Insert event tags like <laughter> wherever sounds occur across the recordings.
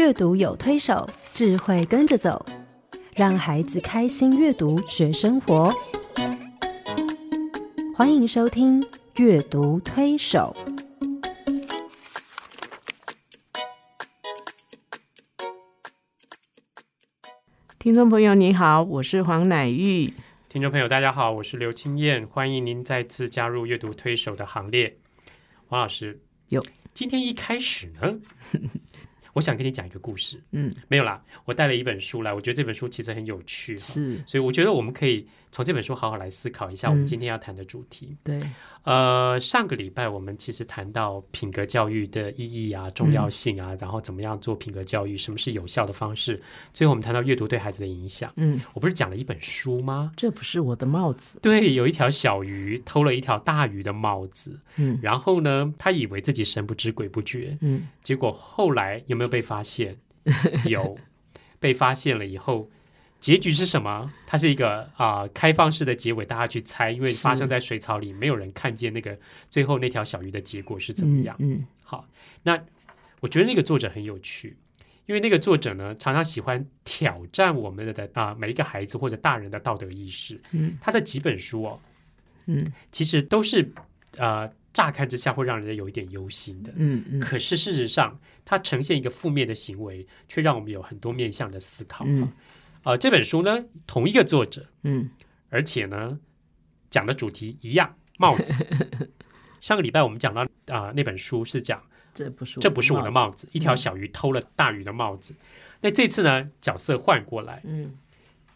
阅读有推手，智慧跟着走，让孩子开心阅读学生活。欢迎收听《阅读推手》。听众朋友，你好，我是黄乃玉。听众朋友，大家好，我是刘青燕，欢迎您再次加入阅读推手的行列。黄老师，有今天一开始呢，我想跟你讲一个故事。嗯，没有啦，我带了一本书来，我觉得这本书其实很有趣哈，是所以我觉得我们可以从这本书好好来思考一下我们嗯今天要谈的主题。对，呃，上个礼拜我们其实谈到品格教育的意义啊、重要性啊，然后怎么样做品格教育，什么是有效的方式。最后我们谈到阅读对孩子的影响。嗯，我不是讲了一本书吗？这不是我的帽子。对，有一条小鱼偷了一条大鱼的帽子，嗯然后呢，他以为自己神不知鬼不觉，嗯，结果后来有没有被发现？<laughs> 有，被发现了以后，结局是什么？它是一个啊、开放式的结尾，大家去猜，因为发生在水草里，没有人看见那个最后那条小鱼的结果是怎么样。嗯，好，那我觉得那个作者很有趣，因为那个作者呢，常常喜欢挑战我们的啊、每一个孩子或者大人的道德意识。嗯，他的几本书哦，嗯其实都是呃，乍看之下会让人家有一点忧心的。嗯嗯可是事实上，它呈现一个负面的行为，却让我们有很多面向的思考。嗯呃，这本书呢，同一个作者，嗯而且呢，讲的主题一样，帽子。<laughs> 上个礼拜我们讲到啊、那本书是讲这不是这不是我的帽子。子，一条小鱼偷了大鱼的帽子。那这次呢，角色换过来，嗯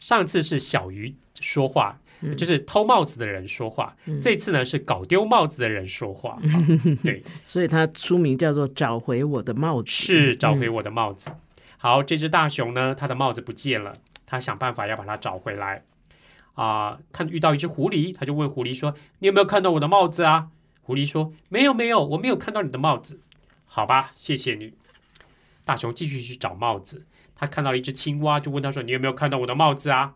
上次是小鱼说话，嗯就是偷帽子的人说话，嗯这次呢是搞丢帽子的人说话。<laughs> 好对，所以它书名叫做《找回我的帽子》。是找回我的帽子。好，这只大熊呢，它的帽子不见了，它想办法要把它找回来。啊、看遇到一只狐狸，他就问狐狸说：“你有没有看到我的帽子啊？”狐狸说：“没有，没有，我没有看到你的帽子。”好吧，谢谢你。大熊继续去找帽子，他看到了一只青蛙，就问他说：“你有没有看到我的帽子啊？”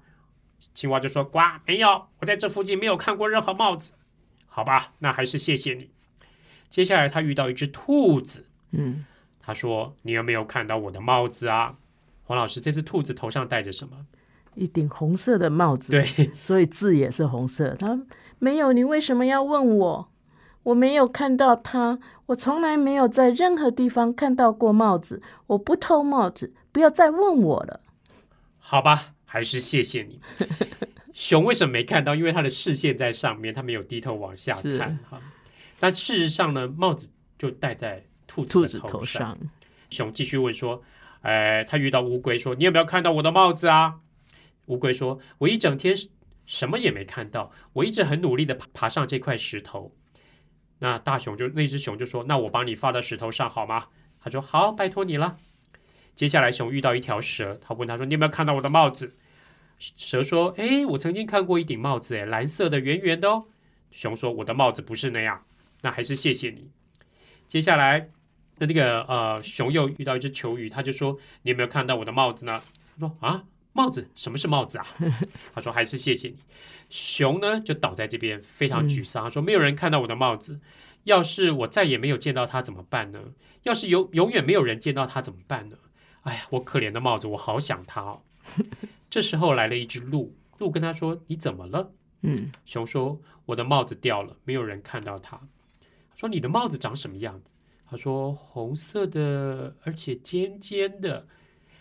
青蛙就说：“呱，没有，我在这附近没有看过任何帽子。”好吧，那还是谢谢你。接下来他遇到一只兔子，嗯，他说：“你有没有看到我的帽子啊？”黄老师，这只兔子头上戴着什么？一顶红色的帽子。，对，所以字也是红色。他没有，你为什么要问我？我没有看到他，我从来没有在任何地方看到过帽子。我不偷帽子，不要再问我了。好吧，还是谢谢你。熊为什么没看到？因为他的视线在上面，他没有低头往下看哈。但事实上呢，帽子就戴在兔子的兔子头头上。熊继续问说：“呃，他遇到乌龟说，你有没有看到我的帽子啊？”乌龟说：“我一整天什么也没看到，我一直很努力的爬爬上这块石头。”那大熊就那只熊就说：“那我帮你放到石头上好吗？”他说：“好，拜托你了。”接下来熊遇到一条蛇，他问他说：“你有没有看到我的帽子？”蛇说：“诶，我曾经看过一顶帽子，诶，蓝色的，圆圆的哦。”熊说：“我的帽子不是那样，那还是谢谢你。”接下来，那那个呃，熊又遇到一只球鱼，他就说：“你有没有看到我的帽子呢？”他说：“啊，帽子？什么是帽子啊？” <laughs> 他说：“还是谢谢你。”熊呢就倒在这边，非常沮丧，他说：“没有人看到我的帽子，要是我再也没有见到它怎么办呢？要是永永远没有人见到它怎么办呢？哎呀，我可怜的帽子，我好想它哦。<laughs> ”这时候来了一只鹿，鹿跟他说：“你怎么了？”嗯，熊说：“我的帽子掉了，没有人看到它。”他说：“你的帽子长什么样子？”他说：“红色的，而且尖尖的。”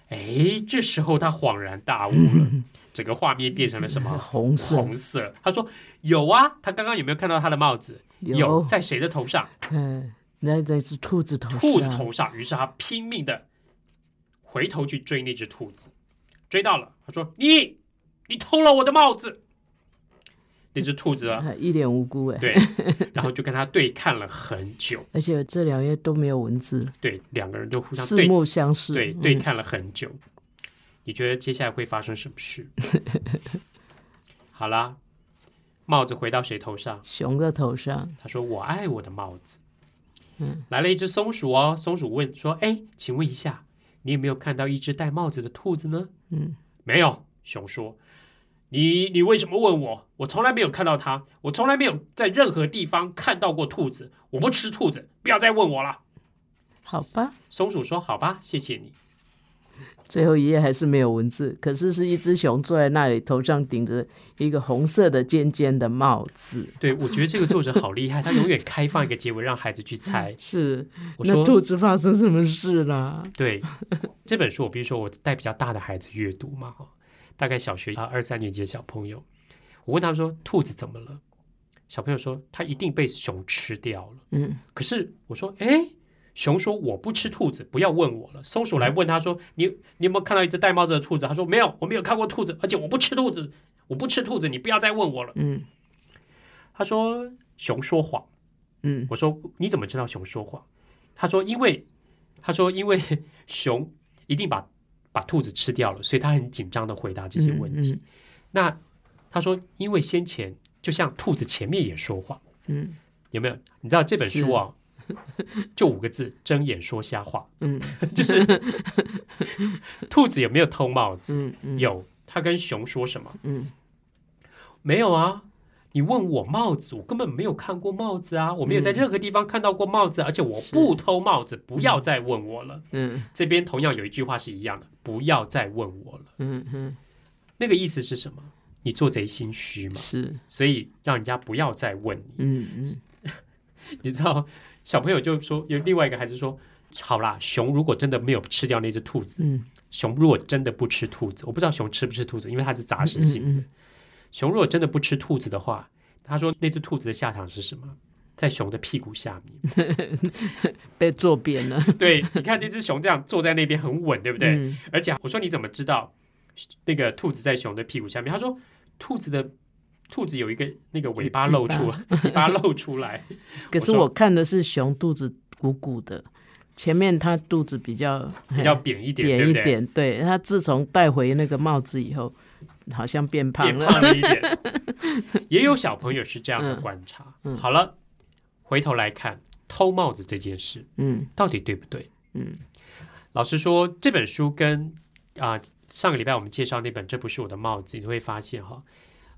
哎，这时候他恍然大悟了，<laughs> 整个画面变成了什么？红色红色。他说：“有啊，他刚刚有没有看到他的帽子？有，在谁的头上？嗯，那那是兔子头上，兔子头上。于是他拼命的回头去追那只兔子，追到了。他说：‘你，你偷了我的帽子。’那只兔子啊，啊 <laughs> 一脸无辜哎。对，然后就跟他对看了很久，而且这两页都没有文字，对，两个人都互相对四目相视。对嗯对看了很久。你觉得接下来会发生什么事？好啦，帽子回到谁头上？熊的头上，他说：“我爱我的帽子。”嗯，来了一只松鼠哦，松鼠问说：“哎，请问一下，你有没有看到一只戴帽子的兔子呢？”嗯，没有。熊说：“你你为什么问我？我从来没有看到它，我从来没有在任何地方看到过兔子。我不吃兔子，不要再问我了。好吧，”松鼠说：“好吧，谢谢你。”最后一页还是没有文字，可是是一只熊坐在那里，头上顶着一个红色的尖尖的帽子。对，我觉得这个作者好厉害，他永远开放一个结尾让孩子去猜。<laughs> 是，我说那兔子发生什么事了？对这本书，我比如说我带比较大的孩子阅读嘛，大概小学啊二三年级的小朋友，我问他们说兔子怎么了？小朋友说他一定被熊吃掉了。嗯可是我说，哎，熊说我不吃兔子，不要问我了。松鼠来问他说，你你有没有看到一只戴帽子的兔子？他说没有，我没有看过兔子，而且我不吃兔子，我不吃兔子，你不要再问我了。嗯他说熊说谎。嗯我说你怎么知道熊说谎？他说因为他说因为熊一定把把兔子吃掉了，所以他很紧张的回答这些问题。嗯那他说因为先前就像兔子前面也说谎，嗯有没有？你知道这本书啊，<laughs> 就五个字：睁眼说瞎话。嗯 <laughs> 就是 <laughs> 兔子有没有偷帽子？嗯嗯有，他跟熊说什么？嗯没有啊。你问我帽子，我根本没有看过帽子啊，我没有在任何地方看到过帽子，而且我不偷帽子，不要再问我了。嗯这边同样有一句话是一样的，不要再问我了。嗯嗯，那个意思是什么？你做贼心虚嘛，是，所以让人家不要再问你。嗯嗯你知道，小朋友就说，有另外一个孩子说，好啦，熊如果真的没有吃掉那只兔子，嗯，熊如果真的不吃兔子，我不知道熊吃不吃兔子，因为它是杂食性的。嗯熊如果真的不吃兔子的话，他说那只兔子的下场是什么？在熊的屁股下面。<laughs> 被坐扁了，<laughs> 对，你看那只熊这样坐在那边很稳，对不对？嗯而且我说你怎么知道那个兔子在熊的屁股下面？他说兔子的兔子有一个那个尾巴露出来，尾巴 <laughs> 露出来。<laughs> 可是我看的是熊肚子鼓鼓的，前面它肚子比较比较扁一点？扁一点，对它自从戴回那个帽子以后，好像变胖变了。胖了一点。<laughs> 也有小朋友是这样的观察。嗯嗯好了，回头来看偷帽子这件事，嗯到底对不对？嗯老实说，这本书跟啊、上个礼拜我们介绍那本《这不是我的帽子》，你会发现哈，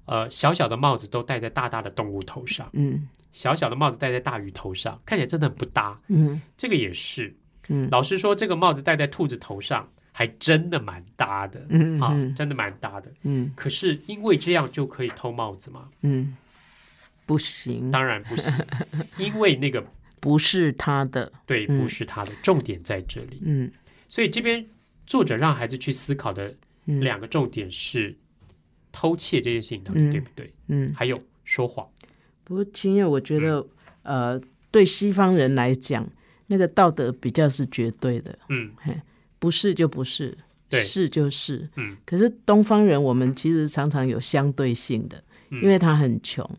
呃，小小的帽子都戴在大大的动物头上，嗯。小小的帽子戴在大鱼头上，看起来真的很不搭。嗯。这个也是，嗯。老师说，这个帽子戴在兔子头上，还真的蛮搭的，啊，嗯。啊真的蛮搭的。嗯。可是因为这样就可以偷帽子吗？嗯，不行，当然不行，<laughs> 因为那个不是他的。对嗯。不是他的重点在这里。嗯。所以这边作者让孩子去思考的嗯。两个重点是偷窃这件事情到底嗯对不对，嗯。还有说谎。不过，青叶，我觉得，呃，对西方人来讲，那个道德比较是绝对的，嗯，不是就不是，对。是就是。嗯，可是东方人，我们其实常常有相对性的，嗯。因为他很穷，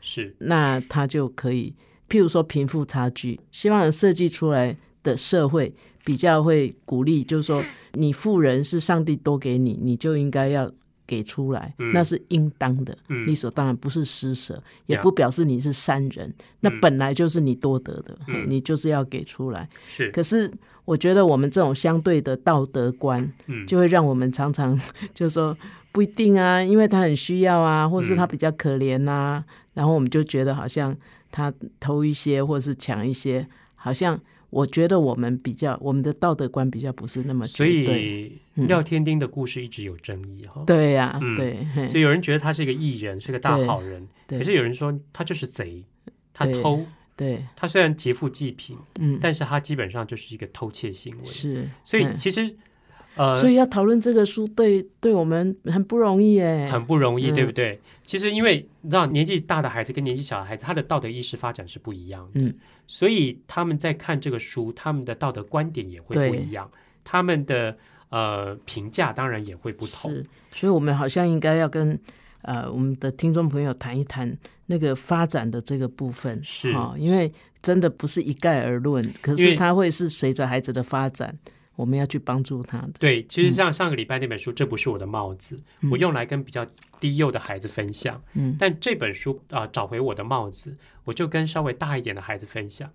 是。那他就可以，譬如说贫富差距，西方人设计出来的社会比较会鼓励，就是说你富人是上帝多给你，你就应该要给出来，嗯。那是应当的，嗯。理所当然，不是施舍，也不表示你是善人，那嗯本来就是你多得的，嗯。你就是要给出来。是，可是我觉得我们这种相对的道德观，嗯。就会让我们常常 <laughs> 就说不一定啊，因为他很需要啊，或是他嗯。比较可怜呐、然后我们就觉得好像他偷一些或是抢一些，好像我觉得我们比较我们的道德观比较不是那么所。以嗯。廖天丁的故事一直有争议哈。对呀、嗯。对，嘿。所以有人觉得他是一个艺人，是个大好人，可是有人说他就是贼，他偷，对，他虽然劫富济贫，嗯，但是他基本上就是一个偷窃行为。是，所以嗯其实呃，所以要讨论这个书，对对我们很不容易哎，很不容易，嗯。对不对？其实因为你知道，年纪大的孩子跟年纪小的孩子，他的道德意识发展是不一样的，嗯。所以他们在看这个书，他们的道德观点也会不一样，他们的呃评价当然也会不同。是，所以我们好像应该要跟呃我们的听众朋友谈一谈那个发展的这个部分，是。哈、因为真的不是一概而论，可是它会是随着孩子的发展，我们要去帮助他的。对，其实像上个礼拜那本书《这不是我的帽子》，我用来跟比较低幼的孩子分享。嗯。但这本书啊、找回我的帽子，我就跟稍微大一点的孩子分享。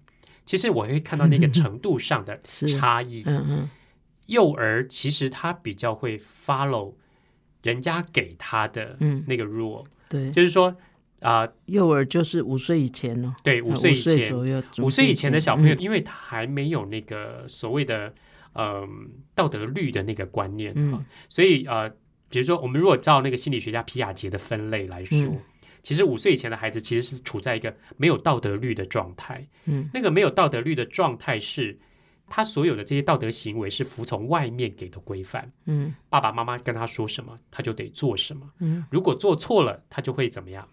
其实我会看到那个程度上的 <laughs> 差异。嗯嗯。幼儿其实他比较会 follow 人家给他的嗯，那个 rule，、对，就是说啊、幼儿就是五岁以前哦，对，五呃岁以前，左右，五岁以前的小朋友，嗯。因为他还没有那个所谓的嗯、道德律的那个观念嗯。啊。所以呃，比如说我们如果照那个心理学家皮亚杰的分类来说。嗯。其实五岁以前的孩子其实是处在一个没有道德律的状态，嗯，那个没有道德律的状态是，他所有的这些道德行为是服从外面给的规范，嗯。爸爸妈妈跟他说什么，他就得做什么，嗯，如果做错了，他就会怎么样？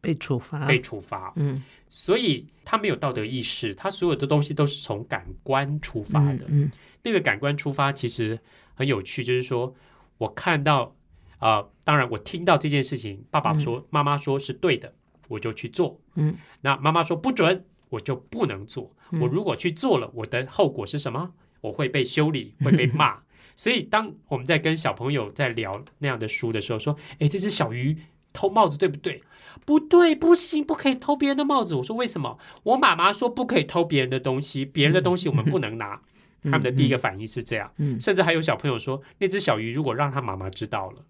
被处罚，被处罚，嗯。所以他没有道德意识，他所有的东西都是从感官出发的。嗯那个感官出发其实很有趣，就是说我看到啊、呃当然我听到这件事情，爸爸说、妈妈说是对的，我就去做。嗯，那妈妈说不准，我就不能做。嗯我如果去做了，我的后果是什么？我会被修理，会被骂。<laughs> 所以当我们在跟小朋友在聊那样的书的时候，说：“诶，这只小鱼偷帽子对不对？”不对，不行，不可以偷别人的帽子。我说为什么？我妈妈说不可以偷别人的东西，别人的东西我们不能拿。他们的第一个反应是这样，嗯。甚至还有小朋友说，那只小鱼如果让他妈妈知道了，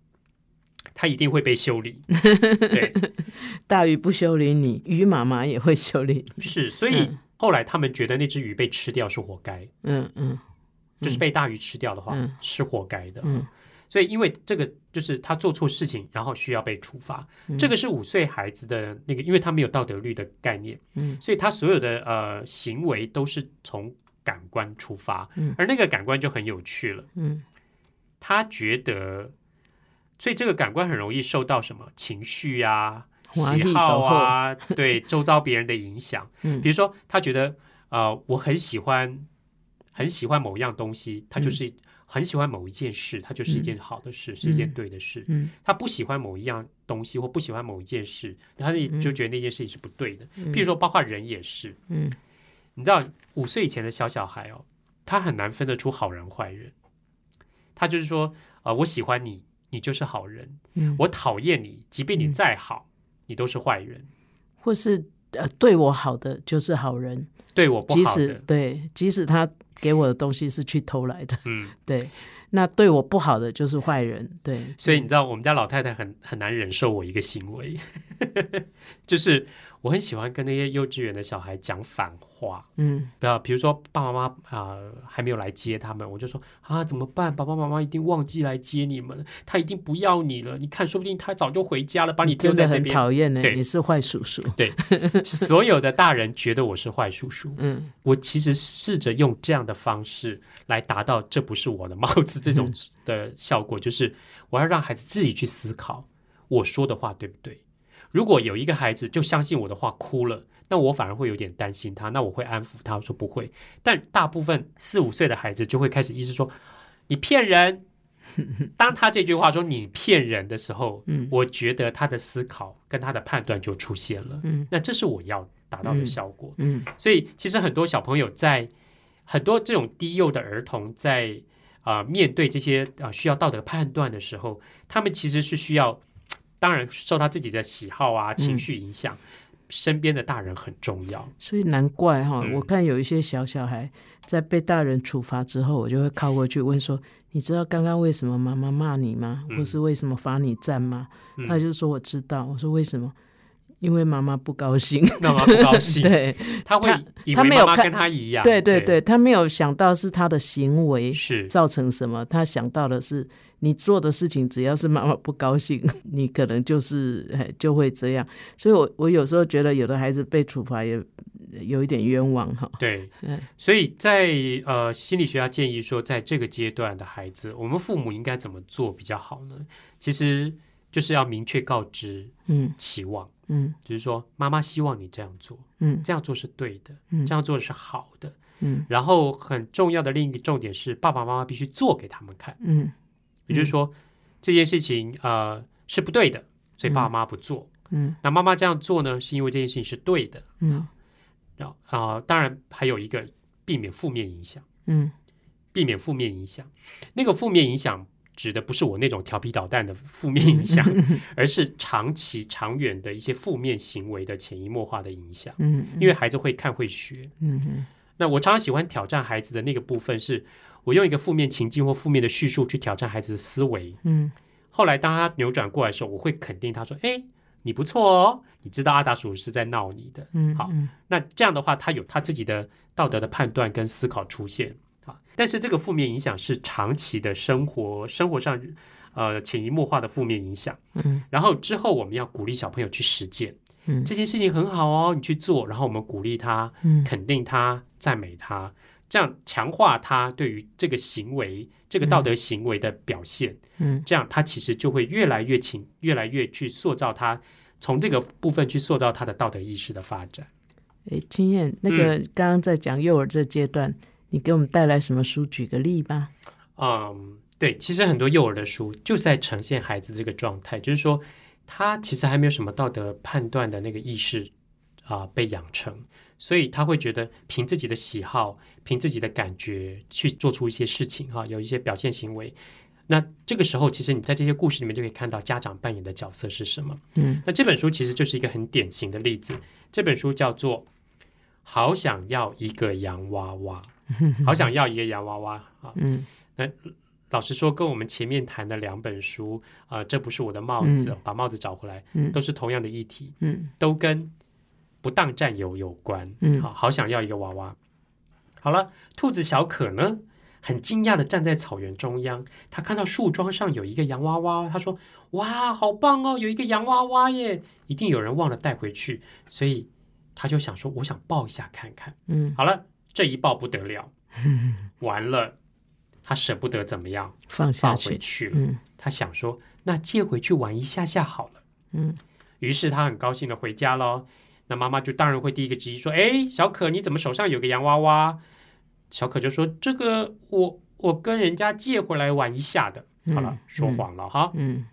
他一定会被修理。<laughs> 对，大鱼不修理你，鱼妈妈也会修理你。是，所以嗯。后来他们觉得那只鱼被吃掉是活该，嗯嗯。就是被大鱼吃掉的话、嗯。是活该的。嗯。所以因为这个就是他做错事情，然后需要被处罚，嗯。这个是五岁孩子的那个，因为他没有道德律的概念，嗯。所以他所有的呃行为都是从感官出发，嗯。而那个感官就很有趣了。嗯。他觉得，所以这个感官很容易受到什么情绪啊、喜喜好啊，对周遭别人的影响。<laughs> 嗯。比如说，他觉得呃，我很喜欢很喜欢某一样东西，他就是很喜欢某一件事，它就是一件好的事，是一件对的事。嗯。他不喜欢某一样东西或不喜欢某一件事，他就觉得那件事情是不对的。嗯。譬如说，包括人也是，嗯你知道五岁以前的小小孩哦，他很难分得出好人坏人。他就是说，呃，我喜欢你，你就是好人；嗯，我讨厌你，即便你再好，你都是坏人。或是呃对我好的就是好人，对我不即使好的，对，即使他给我的东西是去偷来的，嗯，<laughs> 对，那对我不好的就是坏人，对，所以你知道，我们家老太太很很难忍受我一个行为，<laughs> 就是我很喜欢跟那些幼稚园的小孩讲反话。嗯不要，比如说爸爸妈妈啊、还没有来接他们，我就说啊怎么办？爸爸妈妈一定忘记来接你们，他一定不要你了。你看，说不定他早就回家了，把你丢在这边。讨厌呢，对你是坏叔叔，<laughs> 对所有的大人觉得我是坏叔叔，嗯我其实试着用这样的方式来达到这不是我的帽子这种的效果，就是我要让孩子自己去思考我说的话对不对。如果有一个孩子就相信我的话哭了，那我反而会有点担心他，那我会安抚他说不会。但大部分四五岁的孩子就会开始意识说你骗人。<laughs> 当他这句话说你骗人的时候，嗯我觉得他的思考跟他的判断就出现了。嗯那这是我要达到的嗯效果。嗯所以其实很多小朋友在很多这种低幼的儿童在啊、呃面对这些啊、呃需要道德判断的时候，他们其实是需要，当然受他自己的喜好啊、情绪影响，身边的大人很重要。所以难怪哈，嗯我看有一些小小孩在被大人处罚之后，我就会靠过去问说：“你知道刚刚为什么妈妈骂你吗？嗯或是为什么罚你站吗？”嗯他就说：“我知道。”我说：“为什么？”因为妈妈不高兴。妈妈不高兴，<laughs> 对他会他没有看为妈妈跟他一样。对对对，他没有想到是他的行为是造成什么，他想到的是你做的事情，只要是妈妈不高兴，你可能就是哎就会这样。所以我我有时候觉得有的孩子被处罚也有一点冤枉哈。对嗯，所以在呃心理学家建议说，在这个阶段的孩子，我们父母应该怎么做比较好呢？其实就是要明确告知嗯期望。嗯就是说，妈妈希望你这样做，嗯这样做是对的，嗯这样做是好的。嗯然后很重要的另一个重点是，爸爸妈妈必须做给他们看。嗯也就是说，这件事情呃是不对的，所以爸爸妈妈不做。嗯那妈妈这样做呢，是因为这件事情是对的。嗯然后啊、当然还有一个避免负面影响，嗯避免负面影响。那个负面影响指的不是我那种调皮捣蛋的负面影响，而是长期、长远的一些负面行为的潜移默化的影响。嗯，因为孩子会看会学。嗯嗯那我常常喜欢挑战孩子的那个部分是，我用一个负面情境或负面的叙述去挑战孩子的思维。嗯后来当他扭转过来的时候，我会肯定他说：“哎，你不错哦，你知道阿达叔是在闹你的。嗯，好嗯那这样的话，他有他自己的道德的判断跟思考出现啊。但是这个负面影响是长期的生活生活上呃潜移默化的负面影响。嗯。然后之后我们要鼓励小朋友去实践嗯。这件事情很好哦，你去做，然后我们鼓励他，嗯。肯定他，赞美他，这样强化他对于这个行为、这个道德行为的表现，嗯。这样他其实就会越来越勤，越来越去塑造他，从这个部分去塑造他的道德意识的发展。诶，经验那个刚刚在讲幼儿这阶段，你给我们带来什么书？举个例吧。嗯，对，其实很多幼儿的书就是在呈现孩子这个状态，就是说他其实还没有什么道德判断的那个意识啊、被养成，所以他会觉得凭自己的喜好、凭自己的感觉去做出一些事情哈、有一些表现行为。那这个时候，其实你在这些故事里面就可以看到家长扮演的角色是什么。嗯那这本书其实就是一个很典型的例子。这本书叫做《好想要一个洋娃娃》，<laughs> 好想要一个洋娃娃啊！嗯老实说，跟我们前面谈的两本书啊、呃这不是我的帽子，嗯把帽子找回来，嗯都是同样的议题，嗯都跟不当占有有关。嗯好，好想要一个娃娃。好了，兔子小可呢，很惊讶的站在草原中央，他看到树桩上有一个洋娃娃，他说：“哇，好棒哦，有一个洋娃娃耶！一定有人忘了带回去，所以他就想说，我想抱一下看看。”嗯，好了，这一抱不得了，完了，他舍不得怎么样放下放回去。了。嗯他想说，那借回去玩一下下好了。嗯于是他很高兴的回家了。那妈妈就当然会第一个质疑说：“哎，小可，你怎么手上有个洋娃娃？”小可就说：“这个我我跟人家借回来玩一下的。”好了嗯，说谎了哈。嗯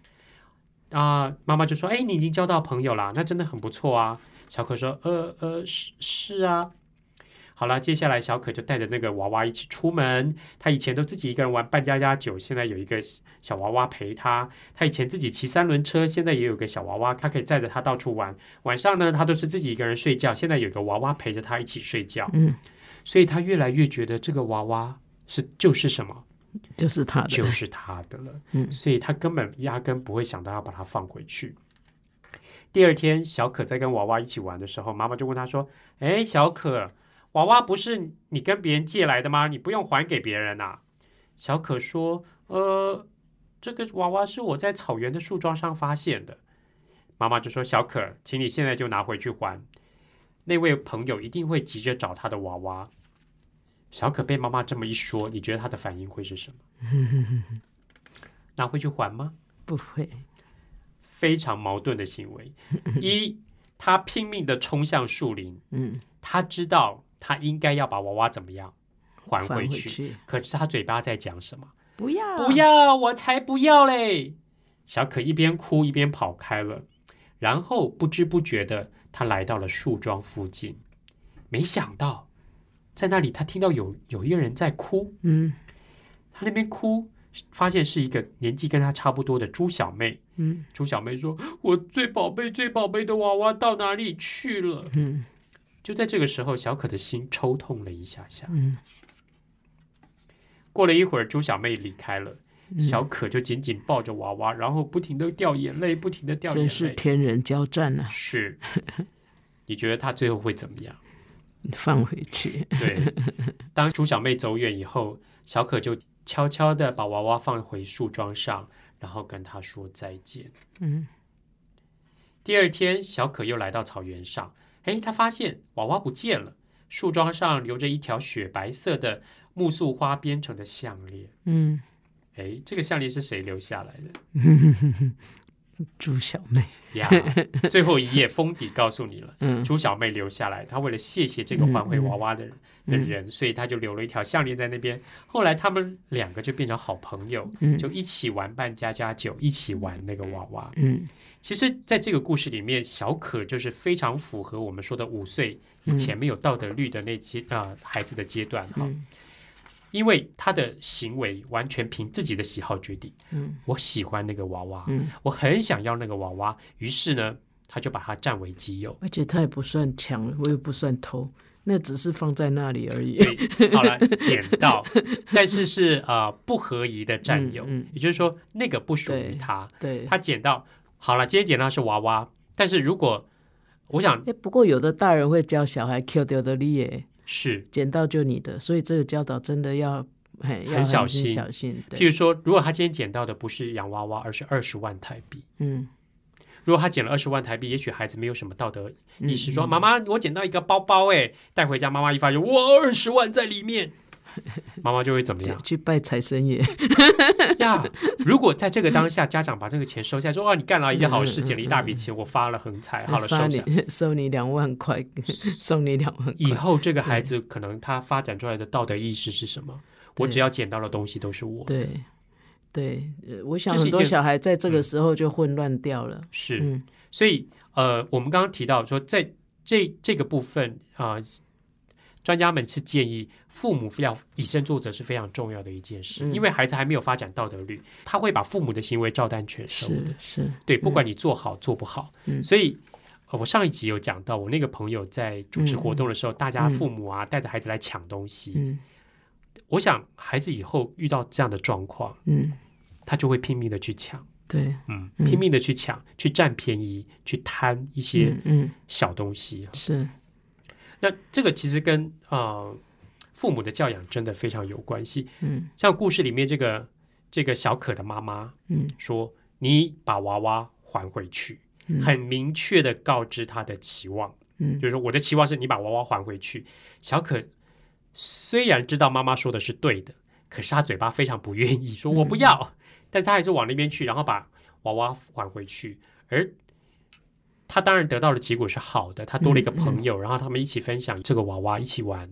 啊，妈妈就说：“哎，你已经交到朋友啦，那真的很不错啊。”小可说：“呃呃，是是啊。”好了，接下来小可就带着那个娃娃一起出门。他以前都自己一个人玩扮家家酒，现在有一个小娃娃陪他。他以前自己骑三轮车，现在也有个小娃娃，他可以载着他到处玩。晚上呢，他都是自己一个人睡觉，现在有个娃娃陪着他一起睡觉。嗯，所以他越来越觉得这个娃娃是就是什么，就是他的。就是他的了。嗯所以他根本压根不会想到要把它放回去。第二天，小可在跟娃娃一起玩的时候，妈妈就问他说：“哎，小可，娃娃不是你跟别人借来的吗？你不用还给别人呐、小可说：“呃，这个娃娃是我在草原的树桩上发现的。”妈妈就说：“小可，请你现在就拿回去还。”那位朋友一定会急着找他的娃娃。小可被妈妈这么一说，你觉得他的反应会是什么？拿回去还吗？不会。非常矛盾的行为。<laughs> 一，他拼命的冲向树林，嗯，他知道他应该要把娃娃怎么样还返回去。可是他嘴巴在讲什么？不要不。要，我才不要嘞！小可一边哭一边跑开了，然后不知不觉的，他来到了树桩附近。没想到，在那里他听到有有一个人在哭，嗯他那边哭，发现是一个年纪跟他差不多的猪小妹。嗯猪小妹说：“我最宝贝、最宝贝的娃娃到哪里去了嗯？”就在这个时候，小可的心抽痛了一下下。嗯过了一会儿，猪小妹离开了，嗯小可就紧紧抱着娃娃，然后不停的掉眼泪，不停的掉眼泪真是。天人交战啊！是，你觉得他最后会怎么样？<laughs> 放回去。对，当猪小妹走远以后，小可就悄悄的把娃娃放回树桩上，然后跟他说再见。嗯第二天，小可又来到草原上，哎，他发现娃娃不见了，树桩上留着一条雪白色的木素花编成的项链。嗯，哎，这个项链是谁留下来的 <laughs> 猪小妹。呀？最后一页封底告诉你了，嗯猪小妹留下来，她为了谢谢这个换回娃娃的人、的嗯人，所以她就留了一条项链在那边。后来他们两个就变成好朋友，嗯就一起玩扮家家酒，一起玩那个娃娃。嗯其实，在这个故事里面，小可就是非常符合我们说的五岁以前没有道德律的那些啊、孩子的阶段哈，嗯因为他的行为完全凭自己的喜好决定。嗯我喜欢那个娃娃，嗯，我很想要那个娃娃，于是呢，他就把它占为己有。而且他也不算抢，我也不算偷，那只是放在那里而已。对，好了，捡到，<laughs> 但是是呃不合宜的占有，嗯嗯也就是说那个不属于他，对，他捡到。好了，今天捡到是娃娃，但是如果我想哎，不过有的大人会教小孩 “Q 掉的力耶”，是。捡到就你的，所以这个教导真的要很小心。小心，譬，如说，如果他今天捡到的不是洋娃娃，而是二十万台币，嗯，如果他捡了二十万台币，也许孩子没有什么道德嗯意识，说：“妈妈，我捡到一个包包，哎，带回家。”妈妈一发现，哇，二十万在里面，<laughs> 妈妈就会怎么样去拜财神爷，<laughs> 呀？如果在这个当下，家长把这个钱收下来，说：“哇，你干了一件好事，捡了一大笔钱，我发了横财，<laughs> 好了，收下。”你收你两万块，送你两万块，以后这个孩子可能他发展出来的道德意识是什么？我只要捡到的东西都是我的，对对，呃我想很多小孩在这个嗯时候就混乱掉了，是。嗯所以呃，我们刚刚提到说，在这这个部分啊、专家们是建议父母要以身作则是非常重要的一件事，嗯。因为孩子还没有发展道德律，他会把父母的行为照单全收是的。是，对，不管你做好做不好，嗯。所以。呃我上一集有讲到，我那个朋友在主持活动的时候，大家嗯父母啊带着孩子来抢东西。嗯。我想孩子以后遇到这样的状况，嗯，他就会拼命的去抢，对，嗯，嗯。拼命的去抢，去占便宜，去贪一些嗯嗯。小东西。是，那这个其实跟呃父母的教养真的非常有关系。嗯像故事里面这个这个小可的妈妈嗯说：“你把娃娃还回去。”嗯很明确的告知他的期望，嗯就是说我的期望是你把娃娃还回去。小可虽然知道妈妈说的是对的，可是他嘴巴非常不愿意，说我不要，但是他还是往那边去，然后把娃娃还回去。而他当然得到的结果是好的，他多了一个朋友，然后他们一起分享这个娃娃，一起玩。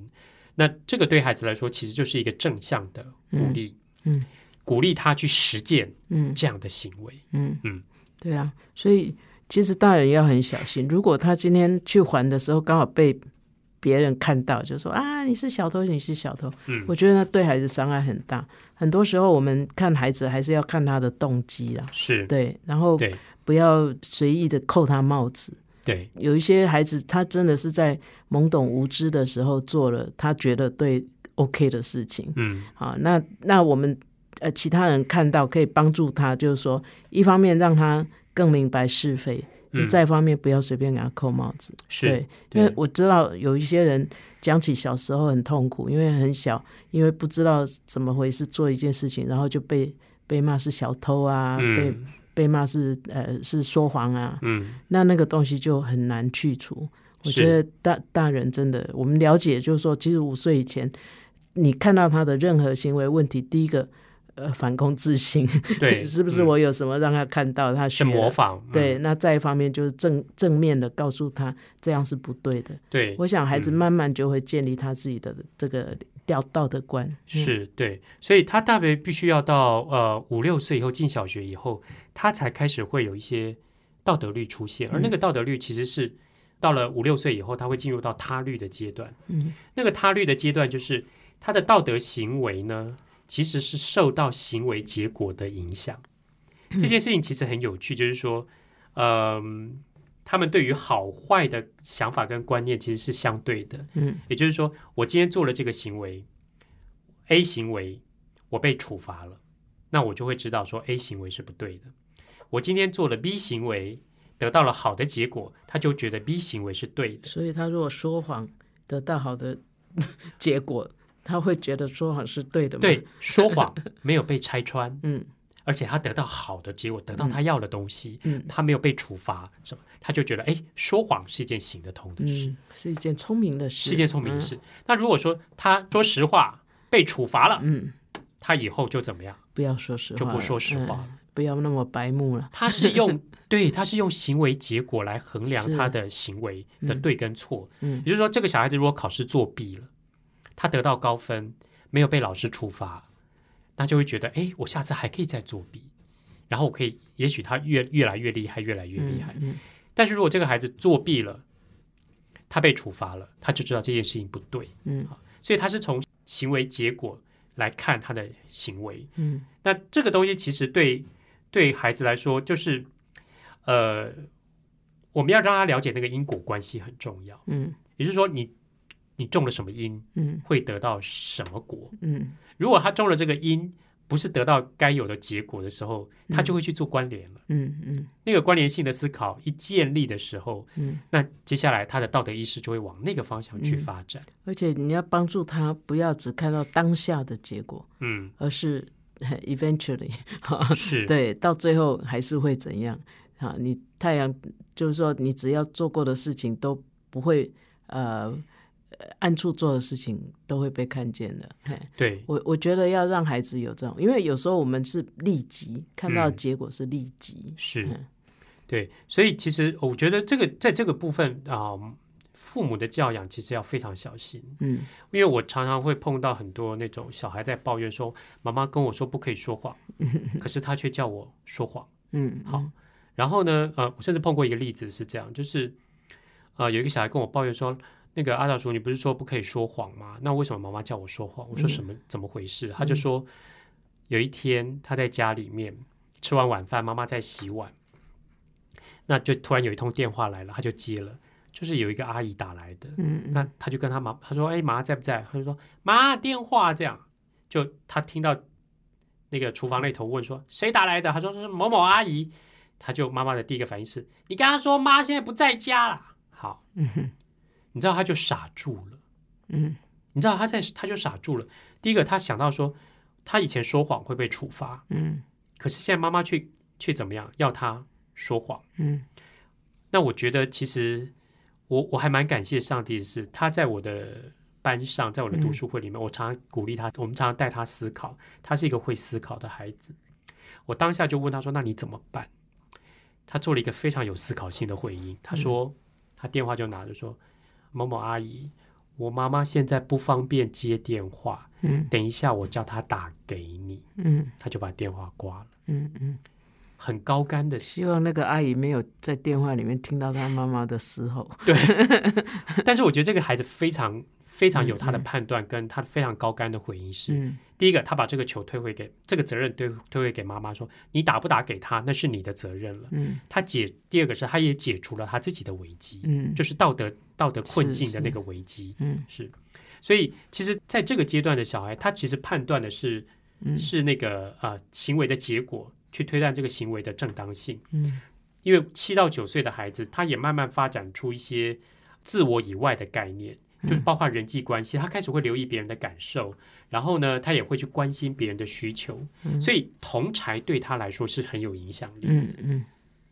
那这个对孩子来说，其实就是一个正向的鼓励，嗯嗯。鼓励他去实践嗯。这样的行为。嗯嗯。对啊，所以其实大人要很小心，如果他今天去还的时候刚好被别人看到，就说啊你是小偷，你是小偷，嗯。我觉得那对孩子伤害很大。很多时候我们看孩子还是要看他的动机啦，是，对，然后对不要随意的扣他帽子。对，有一些孩子，他真的是在懵懂无知的时候做了他觉得对 OK 的事情嗯，好。那那我们呃其他人看到可以帮助他，就是说，一方面让他更明白是非，嗯再一方面不要随便给他扣帽子。是对，因为我知道有一些人讲起小时候很痛苦，因为很小，因为不知道怎么回事做一件事情，然后就被被骂是小偷啊，嗯被骂是呃是说谎啊，嗯，那那个东西就很难去除。我觉得大大人真的，我们了解，就是说，其实五岁以前，你看到他的任何行为问题，第一个，呃，反躬自省，对，<laughs> 是不是嗯我有什么让他看到他学是模？仿？嗯对，那再一方面就是正正面的告诉他这样是不对的。对，我想孩子嗯慢慢就会建立他自己的这个道道德观。嗯是对，所以他大概必须要到呃五六岁以后进小学以后，他才开始会有一些道德律出现，而那个道德律其实是到了五六岁以后，他会进入到他律的阶段。嗯那个他律的阶段就是他的道德行为呢，其实是受到行为结果的影响。这件事情其实很有趣，就是说，嗯、他们对于好坏的想法跟观念其实是相对的。嗯也就是说，我今天做了这个行为，A 行为我被处罚了，那我就会知道说 A 行为是不对的。我今天做了 B 行为，得到了好的结果，他就觉得 B 行为是对的。所以他如果说谎得到好的结果，他会觉得说谎是对的吗？对，，说谎 <laughs> 没有被拆穿，嗯而且他得到好的结果，得到他要的东西，嗯他没有被处罚，什么，他就觉得哎，说谎是一件行得通的事，嗯，是一件聪明的事，是一件聪明的事。那如果说他说实话被处罚了，嗯。他以后就怎么样？不要说实话，就不说实话了嗯不要那么白目了。他是用 <laughs> 对，他是用行为结果来衡量他的行为的对跟错。嗯也就是说，这个小孩子如果考试作弊了，他得到高分，没有被老师处罚，那就会觉得，哎，我下次还可以再作弊，然后我可以，也许他越越来越厉害，越来越厉害。嗯但是如果这个孩子作弊了，他被处罚了，他就知道这件事情不对，嗯所以他是从行为结果来看他的行为。嗯那这个东西其实对对孩子来说，就是呃，我们要让他了解那个因果关系很重要。嗯也就是说你，你种了什么因，嗯会得到什么果。嗯如果他种了这个因，不是得到该有的结果的时候，他就会去做关联了。嗯嗯那个关联性的思考一建立的时候，嗯，那接下来他的道德意识就会往那个方向去发展。而且你要帮助他，不要只看到当下的结果，嗯，而是 eventually，<laughs> 是，对，到最后还是会怎样？啊，你太阳就是说，你只要做过的事情都不会呃暗处做的事情都会被看见的。对，我我觉得要让孩子有这种，因为有时候我们是立即看到嗯。结果是立即，是。嗯，对，所以其实我觉得这个在这个部分啊、父母的教养其实要非常小心，嗯。因为我常常会碰到很多那种小孩在抱怨说，妈妈跟我说不可以说谎，<laughs> 可是他却叫我说谎。嗯，好，然后呢，呃，我甚至碰过一个例子是这样，就是呃，有一个小孩跟我抱怨说，那个阿大叔，你不是说不可以说谎吗？那为什么妈妈叫我说谎？我说嗯什么、怎么回事？他就说，有一天他在家里面吃完晚饭，妈妈在洗碗，那就突然有一通电话来了，他就接了，就是有一个阿姨打来的，嗯嗯那他就跟他妈，他说：“哎，妈在不在？”他就说：“妈，电话。”这样，就他听到那个厨房那头问说：“谁打来的？”他说：“是某某阿姨。”他就妈妈的第一个反应是：“你跟他说妈现在不在家啦。”好，嗯哼你知道他就傻住了。嗯你知道他在他就傻住了。第一个，他想到说，他以前说谎会被处罚，嗯可是现在妈妈却却怎么样要他说谎？嗯那我觉得其实我我还蛮感谢上帝的是，他在我的班上，在我的读书会里面，我常常鼓励他，我们常常带他思考，他是一个会思考的孩子。我当下就问他说：“那你怎么办？”他做了一个非常有思考性的回应，他说：“他电话就拿着说，某某阿姨，我妈妈现在不方便接电话，嗯。等一下我叫她打给你。嗯”她就把电话挂了，嗯嗯，很高干的。希望那个阿姨没有在电话里面听到她妈妈的嘶吼。但是我觉得这个孩子非常非常有他的判断，跟他非常高干的回应是：嗯。第一个，他把这个球推回给这个责任推推回给妈妈，说你打不打给他，那是你的责任了。嗯。他解第二个是，他也解除了他自己的危机，嗯。就是道德道德困境的那个危机。嗯。是。所以其实在这个阶段的小孩，他其实判断的是嗯。是那个呃行为的结果，去推断这个行为的正当性。嗯。因为七到九岁的孩子，他也慢慢发展出一些自我以外的概念，就是包括人际关系，他开始会留意别人的感受，然后呢，他也会去关心别人的需求，所以同才对他来说是很有影响力。嗯嗯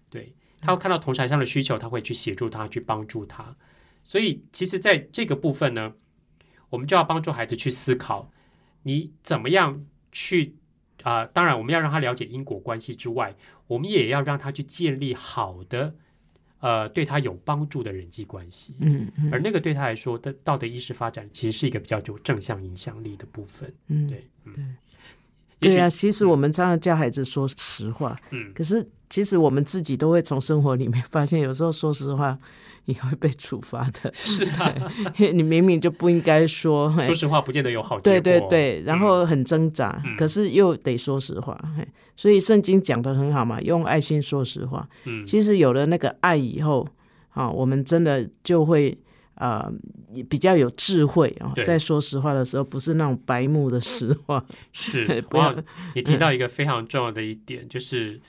对他会看到同才上的需求，他会去协助他，去帮助他。所以，其实在这个部分呢，我们就要帮助孩子去思考，你怎么样去啊、当然，我们要让他了解因果关系之外，我们也要让他去建立好的，呃，对他有帮助的人际关系。嗯嗯而那个对他来说的道德意识发展，其实是一个比较有正向影响力的部分。嗯，对，嗯，对对啊，，其实我们常常教孩子说实话，嗯，可是其实我们自己都会从生活里面发现，有时候说实话也会被处罚的。<laughs> 是的，你明明就不应该说，嘿说实话，不见得有好结对果。对对，然后很挣扎，嗯可是又得说实话。嘿所以圣经讲的很好嘛，用爱心说实话。嗯，其实有了那个爱以后，啊，我们真的就会啊、也比较有智慧啊、对在说实话的时候，不是那种白目的实话。<laughs> 是，不要，你提到一个非常重要的一点，就是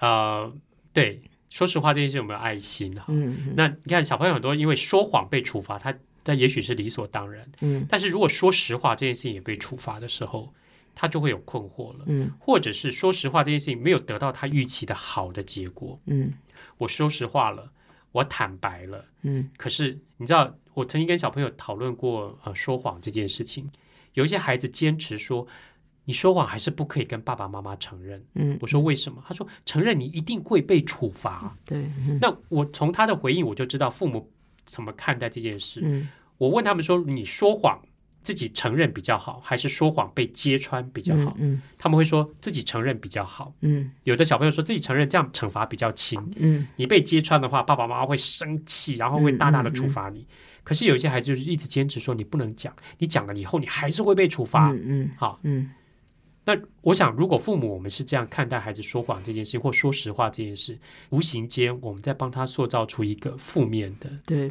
呃，对，说实话这件事有没有爱心哈？嗯嗯。那你看小朋友很多因为说谎被处罚，他他也许是理所当然，嗯。但是如果说实话这件事情也被处罚的时候，他就会有困惑了，嗯。或者是说实话这件事情没有得到他预期的好的结果。嗯。我说实话了，我坦白了，嗯。可是你知道，我曾经跟小朋友讨论过呃说谎这件事情，有一些孩子坚持说，你说谎还是不可以跟爸爸妈妈承认。嗯，我说为什么？他说承认你一定会被处罚。对，嗯那我从他的回应我就知道父母怎么看待这件事。嗯我问他们说，你说谎自己承认比较好，还是说谎被揭穿比较好？嗯他们会说自己承认比较好。嗯有的小朋友说自己承认，这样惩罚比较轻。嗯你被揭穿的话，爸爸妈妈会生气，然后会大大的处罚你。可是有一些孩子就是一直坚持说你不能讲，你讲了以后你还是会被处罚。嗯嗯好，嗯那我想如果父母我们是这样看待孩子说谎这件事，或说实话这件事，无形间我们在帮他塑造出一个负面的。对。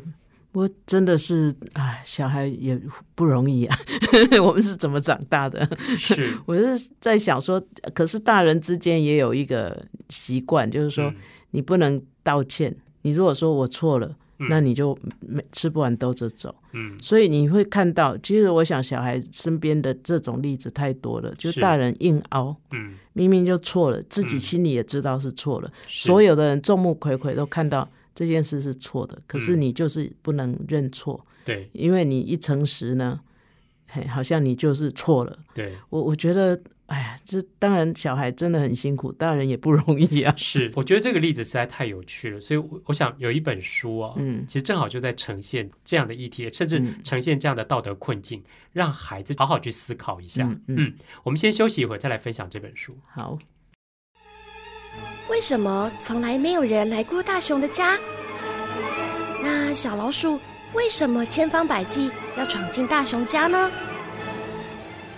我真的是，哎，小孩也不容易啊。<laughs> 我们是怎么长大的？是，<laughs> 我是在想说，可是大人之间也有一个习惯，就是说嗯你不能道歉。你如果说我错了，嗯。那你就没吃不完兜着走。嗯，所以你会看到，其实我想小孩身边的这种例子太多了，就大人硬熬，嗯，明明就错了，自己嗯。心里也知道是错了，是。所有的人众目睽睽都看到这件事是错的，可是嗯。你就是不能认错，对。因为你一诚实呢，嘿，好像你就是错了。对。我我觉得，哎呀，这当然小孩真的很辛苦，大人也不 <laughs> 容易啊。是，我觉得这个例子实在太有趣了，所以我我想有一本书啊、嗯其实正好就在呈现这样的议题，甚至嗯呈现这样的道德困境，让孩子好好去思考一下。嗯嗯我们先休息一会儿，再来分享这本书。好，为什么从来没有人来过大熊的家？那小老鼠为什么千方百计要闯进大熊家呢？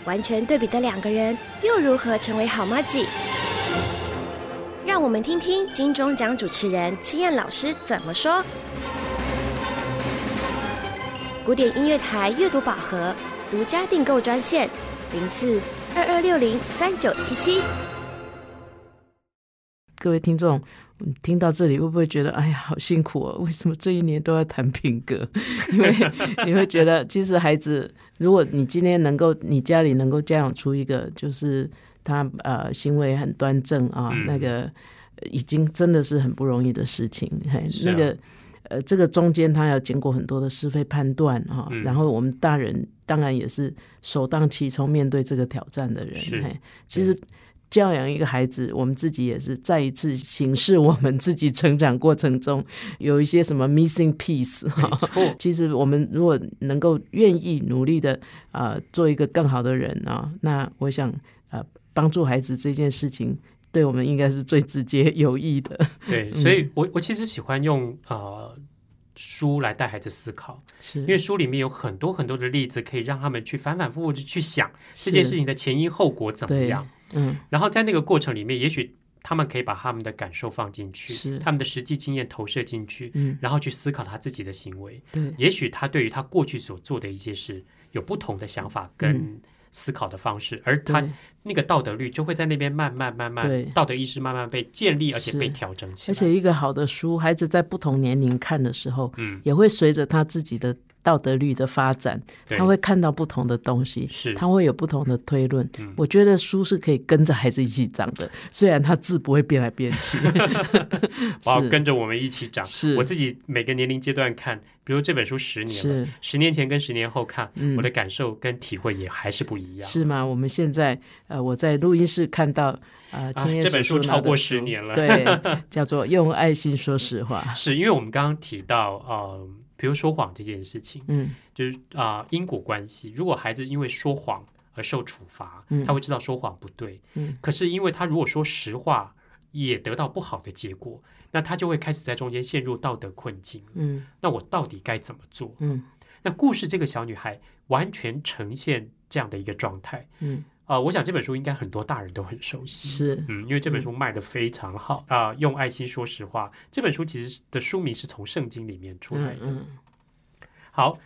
完全对比的两个人又如何成为好妈鸡？让我们听听金钟奖主持人七燕老师怎么说。古典音乐台阅读宝盒独家订购专线：零四二二六零三九七七。各位听众。听到这里会不会觉得哎呀好辛苦哦？为什么这一年都要谈品格？因为 <laughs> 你会觉得，其实孩子，如果你今天能够，你家里能够教养出一个，就是他呃行为很端正啊，嗯那个已经真的是很不容易的事情。嘿，啊那个呃，这个中间他要经过很多的是非判断哈、嗯然后我们大人当然也是首当其冲面对这个挑战的人。是嘿，其实。教养一个孩子，我们自己也是再一次审视我们自己成长过程中有一些什么 missing piece 哈。其实我们如果能够愿意努力的啊、呃做一个更好的人啊、那我想呃帮助孩子这件事情，对我们应该是最直接有益的。对，嗯所以我我其实喜欢用呃书来带孩子思考，是因为书里面有很多很多的例子，可以让他们去反反复复的去想这件事情的前因后果怎么对样。嗯。然后在那个过程里面，也许他们可以把他们的感受放进去，是。他们的实际经验投射进去，嗯。然后去思考他自己的行为。对。也许他对于他过去所做的一些事有不同的想法跟思考的方式，而他，那个道德律就会在那边慢慢慢对。慢，道德意识慢慢被建立，而且被调整起来。而且一个好的书，孩子在不同年龄看的时候，嗯，也会随着他自己的道德律的发展，对他会看到不同的东西。是他会有不同的推论。嗯我觉得书是可以跟着孩子一起长的，虽然他字不会变来变去。<laughs> 我要跟着我们一起长。是我自己每个年龄阶段看，比如这本书十年了，十年前跟十年后看，嗯我的感受跟体会也还是不一样。是吗？我们现在呃，我在录音室看到呃，啊这本书超过十年了对，叫做用爱心说实话。<laughs> 是因为我们刚刚提到，呃，比如说谎这件事情，嗯就是啊、因果关系。如果孩子因为说谎而受处罚，嗯他会知道说谎不对。嗯可是因为他如果说实话，也得到不好的结果，那他就会开始在中间陷入道德困境。嗯那我到底该怎么做？嗯那故事这个小女孩完全呈现这样的一个状态。嗯，啊、我想这本书应该很多大人都很熟悉。是嗯，因为这本书卖的非常好啊、用爱心说实话，这本书其实的书名是从圣经里面出来的。嗯嗯好，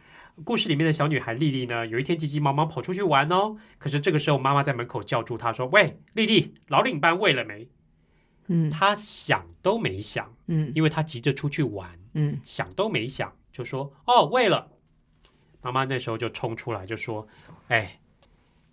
故事里面的小女孩丽丽呢，有一天急急忙忙跑出去玩哦。可是这个时候，妈妈在门口叫住她说：“喂，丽丽，老领班喂了没？”嗯她想都没想，嗯因为她急着出去玩，嗯想都没想就说：“哦，喂了。”妈妈那时候就冲出来就说：“哎，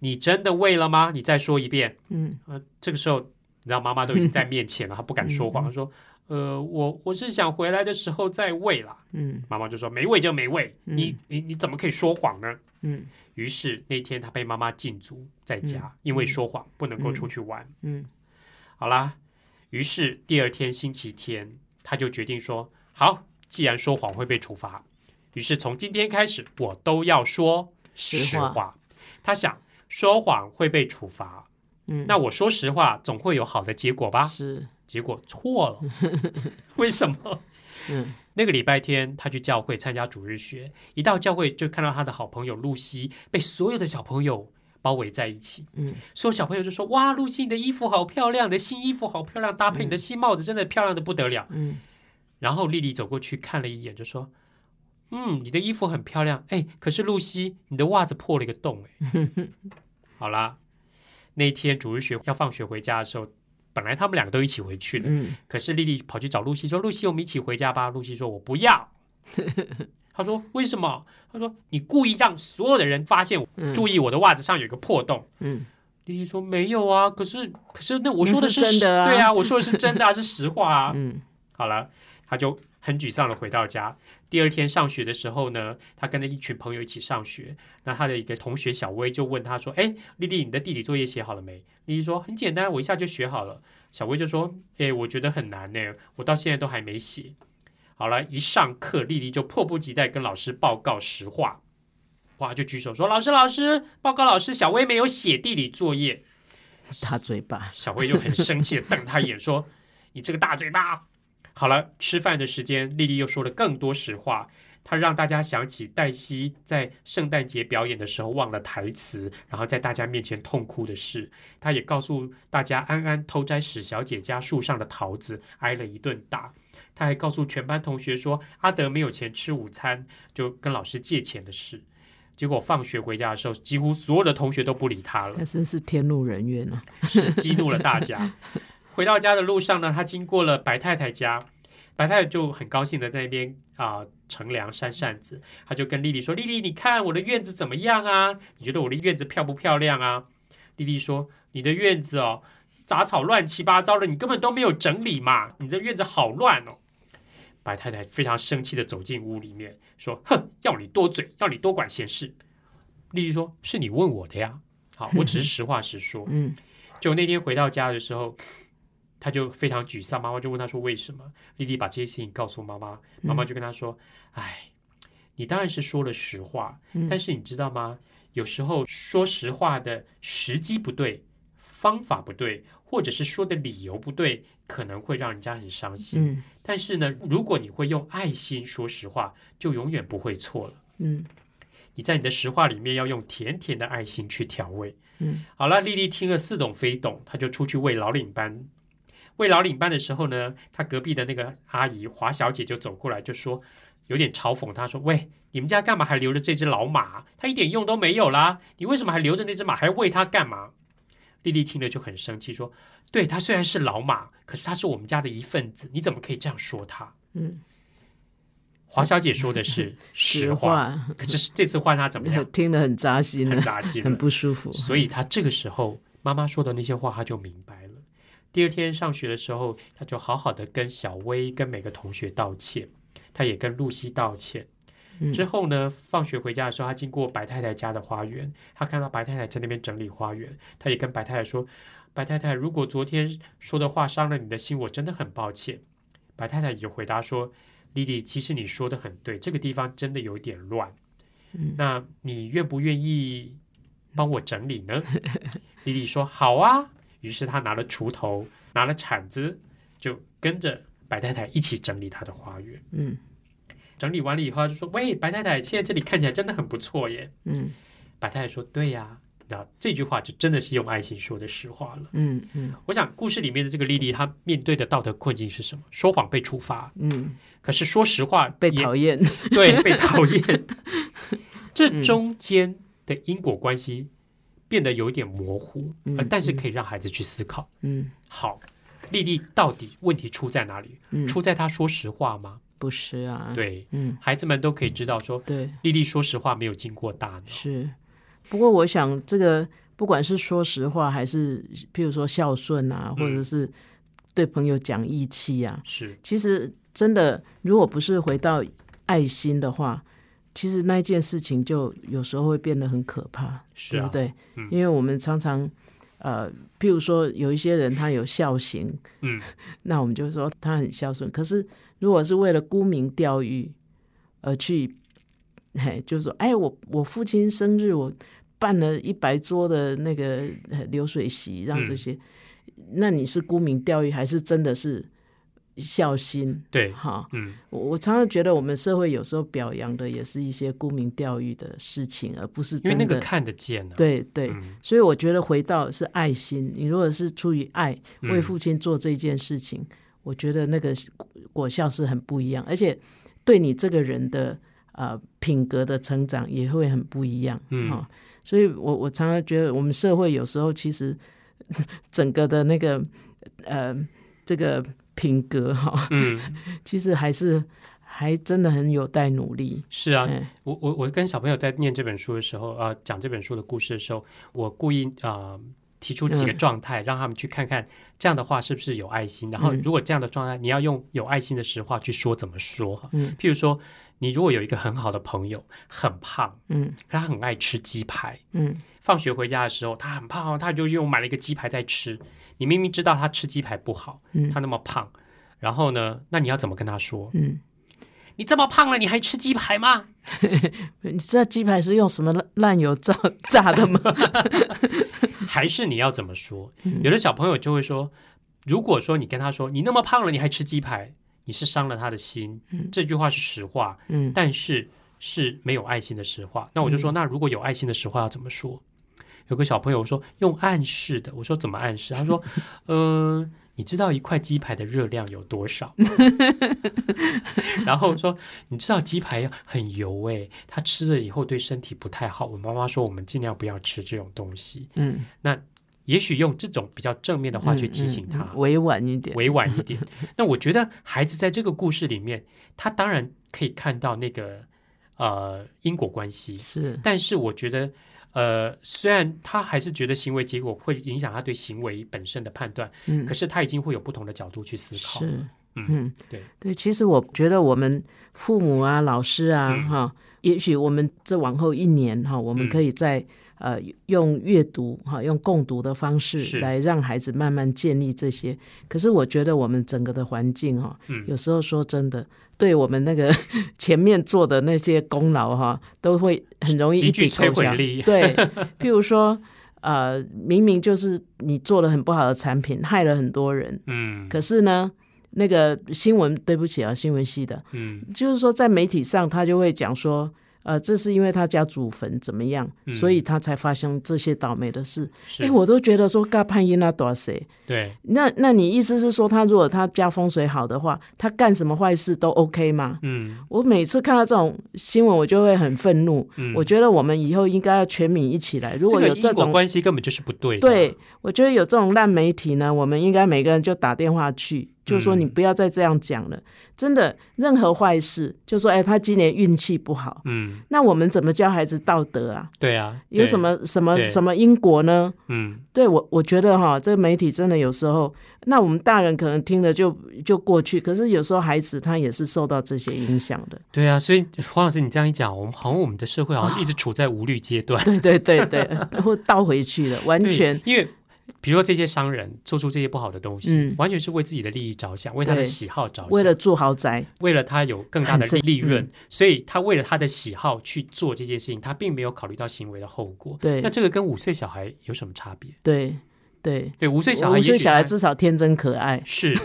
你真的喂了吗？你再说一遍。嗯”呃，这个时候你知道妈妈都已经在面前了，她不敢说谎，嗯她说：“呃，我我是想回来的时候再喂啦。”嗯妈妈就说：“没喂就没喂，嗯你你你怎么可以说谎呢？”嗯于是那天他被妈妈禁足在家，因为说谎不能够出去玩。嗯好啦，于是第二天星期天，他就决定说：好，既然说谎会被处罚，于是从今天开始我都要说实话实话。他想说谎会被处罚，嗯，那我说实话总会有好的结果吧？是结果错了，<laughs> 为什么？嗯那个礼拜天，他去教会参加主日学，一到教会就看到他的好朋友露西被所有的小朋友包围在一起。嗯所有小朋友就说：“哇，露西，你的衣服好漂亮，你的新衣服好漂亮，搭配你的新帽子，真的漂亮的不得了。嗯然后丽丽走过去看了一眼，就说：“嗯，你的衣服很漂亮。哎，可是露西，你的袜子破了一个洞。哎，<laughs> 好啦，那天主日学要放学回家的时候，本来他们两个都一起回去的，嗯，可是丽丽跑去找露西说：“露西，我们一起回家吧。”露西说：“我不要。” <laughs> 他说：“为什么？”他说：“你故意让所有的人发现，嗯注意我的袜子上有一个破洞。”嗯，丽丽说：“没有啊，可是可是那我说的那是真的啊对啊，我说的是真的啊，是实话啊。<laughs> ”嗯好了，他就很沮丧的回到家。第二天上学的时候呢，他跟着一群朋友一起上学。那他的一个同学小薇就问他说：“哎，丽丽，你的地理作业写好了没？”丽丽说：“很简单，我一下就学好了。”小薇就说：“哎，我觉得很难呢，我到现在都还没写。”好了，一上课，丽丽就迫不及待跟老师报告实话。哇，就举手说：“老师，老师，报告老师，小薇没有写地理作业。”大嘴巴，小薇就很生气的瞪他一眼，说：“你这个大嘴巴！”好了，吃饭的时间，丽丽又说了更多实话。她让大家想起黛西在圣诞节表演的时候忘了台词，然后在大家面前痛哭的事。她也告诉大家，安安偷摘史小姐家树上的桃子，挨了一顿打。她还告诉全班同学说，阿德没有钱吃午餐，就跟老师借钱的事。结果放学回家的时候，几乎所有的同学都不理她了。那真是天怒人怨啊！是激怒了大家。回到家的路上呢，他经过了白太太家，白太太就很高兴的在那边啊、乘凉扇扇子。他就跟丽丽说：“丽丽，你看我的院子怎么样啊？你觉得我的院子漂不漂亮啊？”丽丽说：“你的院子哦，杂草乱七八糟的，你根本都没有整理嘛，你的院子好乱哦。”白太太非常生气的走进屋里面，说：“哼，要你多嘴，要你多管闲事。”丽丽说：“是你问我的呀。好，我只是实话实说。”嗯就那天回到家的时候，他就非常沮丧。妈妈就问他说：“为什么？”丽丽把这些事情告诉妈妈，妈妈就跟他说：“哎，你当然是说了实话，嗯但是你知道吗？有时候说实话的时机不对，方法不对，或者是说的理由不对，可能会让人家很伤心。嗯但是呢，如果你会用爱心说实话，就永远不会错了。嗯你在你的实话里面要用甜甜的爱心去调味。嗯，好了，丽丽听了似懂非懂，她就出去喂老领班。喂老领班的时候呢，他隔壁的那个阿姨华小姐就走过来，就说有点嘲讽她说：“喂，你们家干嘛还留着这只老马？它一点用都没有啦！你为什么还留着那只马，还喂它干嘛？”丽丽听了就很生气，说：“对，它虽然是老马，可是它是我们家的一份子，你怎么可以这样说它嗯，？”华小姐说的是实实话，可是这次换她怎么样？听得很扎心很，扎心，很不舒服。所以她这个时候妈妈说的那些话，她就明白了。第二天上学的时候，他就好好的跟小薇、跟每个同学道歉，他也跟露西道歉。嗯之后呢，放学回家的时候，他经过白太太家的花园，他看到白太太在那边整理花园，他也跟白太太说：“白太太，如果昨天说的话伤了你的心，我真的很抱歉。”白太太也就回答说：“莉莉，其实你说的很对，这个地方真的有点乱。嗯那你愿不愿意帮我整理呢？” <laughs> 莉莉说：“好啊。”于是他拿了锄头，拿了铲子，就跟着白太太一起整理他的花园。嗯整理完了以后，他就说：“喂，白太太，现在这里看起来真的很不错耶。嗯”白太太说：“对呀。”那这句话就真的是用爱心说的实话了。嗯嗯我想故事里面的这个丽丽，她面对的道德困境是什么？说谎被处罚，嗯，可是说实话被讨厌。对，被讨厌。<laughs> 这中间的因果关系变得有一点模糊，但是可以让孩子去思考。嗯好，丽丽到底问题出在哪里？嗯，出在她说实话吗？不是啊。，对，嗯孩子们都可以知道说，对丽丽说实话没有经过大脑。是。不过我想这个不管是说实话，还是譬如说孝顺啊，或者是对朋友讲义气啊，是，其实真的，如果不是回到爱心的话，其实那件事情就有时候会变得很可怕，是啊对不对？嗯因为我们常常呃，譬如说有一些人他有孝行，嗯，<laughs> 那我们就说他很孝顺。可是如果是为了沽名钓誉而去，嘿，就说哎，我我父亲生日我办了一百桌的那个呃流水席，让这嗯些，那你是沽名钓誉还是真的是孝心？对，哈，嗯，我我常常觉得我们社会有时候表扬的也是一些沽名钓誉的事情，而不是因为真的那个看得见呢、啊。对对。嗯所以我觉得回到是爱心，你如果是出于爱嗯为父亲做这件事情，我觉得那个果效是很不一样，而且对你这个人的呃品格的成长也会很不一样，嗯哈、所以我我常常觉得我们社会有时候其实 <laughs> 整个的那个呃这个品格哈、嗯，<laughs> 其实还是还真的很有待努力。是啊，哎我我我跟小朋友在念这本书的时候，呃，讲这本书的故事的时候，我故意啊、呃提出几个嗯状态，让他们去看看这样的话是不是有爱心。然后，嗯如果这样的状态，你要用有爱心的实话去说，怎么说？嗯譬如说，你如果有一个很好的朋友，很胖，嗯可他很爱吃鸡排，嗯放学回家的时候，他很胖哦，他就又买了一个鸡排在吃。你明明知道他吃鸡排不好，嗯他那么胖，然后呢，那你要怎么跟他说？嗯，你这么胖了，你还吃鸡排吗？<laughs> 你知道鸡排是用什么烂烂油炸 <laughs> 炸的吗？<laughs> 还是你要怎么说？嗯有的小朋友就会说，如果说你跟他说你那么胖了，你还吃鸡排，你是伤了他的心。这句话是实话，嗯但是是没有爱心的实话。那我就说，那如果有爱心的实话要怎么说？有个小朋友说用暗示的，我说怎么暗示？他说，嗯、你知道一块鸡排的热量有多少？<laughs> 然后说，你知道鸡排很油诶，它吃了以后对身体不太好。我妈妈说，我们尽量不要吃这种东西。嗯，也许用这种比较正面的话去提醒他，嗯嗯嗯委婉一点。委婉一点。<laughs> 那我觉得孩子在这个故事里面，他当然可以看到那个呃因果关系，是，但是我觉得。呃，虽然他还是觉得行为结果会影响他对行为本身的判断，嗯可，是他已经会有不同的角度去思考。是，嗯嗯，对对。其实我觉得我们父母啊、老师啊，嗯哈，也许我们这往后一年哈，我们嗯可以在呃用阅读哈，用共读的方式来让孩子慢慢建立这些。可是我觉得我们整个的环境哈，嗯有时候说真的，对我们那个 <laughs> 前面做的那些功劳哈，都会很容易一极具摧笔勾销。毁力。对，譬如说，呃，明明就是你做了很不好的产品，害了很多人，嗯可是呢，那个新闻，对不起啊，新闻系的，嗯就是说在媒体上，他就会讲说，呃，这是因为他家祖坟怎么样，嗯所以他才发生这些倒霉的事。是哎，我都觉得说，嘎潘因那多谁？对，那那你意思是说，他如果他家风水好的话，他干什么坏事都 OK 吗？嗯我每次看到这种新闻，我就会很愤怒。嗯，我觉得我们以后应该要全民一起来。如果有这种关系根本就是不对的。对，我觉得有这种烂媒体呢，我们应该每个人就打电话去，就说你嗯不要再这样讲了。真的，任何坏事，就说哎，他今年运气不好，嗯，那我们怎么教孩子道德啊？对啊，有什么什么什么因果呢？嗯对我，我觉得哈，这个媒体真的有时候，那我们大人可能听了就就过去，可是有时候孩子他也是受到这些影响的。对啊，所以黄老师你这样一讲，我们好像我们的社会好像一直处在无虑阶段。对对对对，然后 <laughs> 倒回去了，完全因为比如说这些商人做出这些不好的东西，嗯。完全是为自己的利益着想，为他的喜好着想，为了住豪宅。为了他有更大的利 <laughs> 润，嗯所以他为了他的喜好去做这件事情，他并没有考虑到行为的后果。对。那这个跟五岁小孩有什么差别？对对，对，五岁小孩五岁小孩至少天真可爱。是，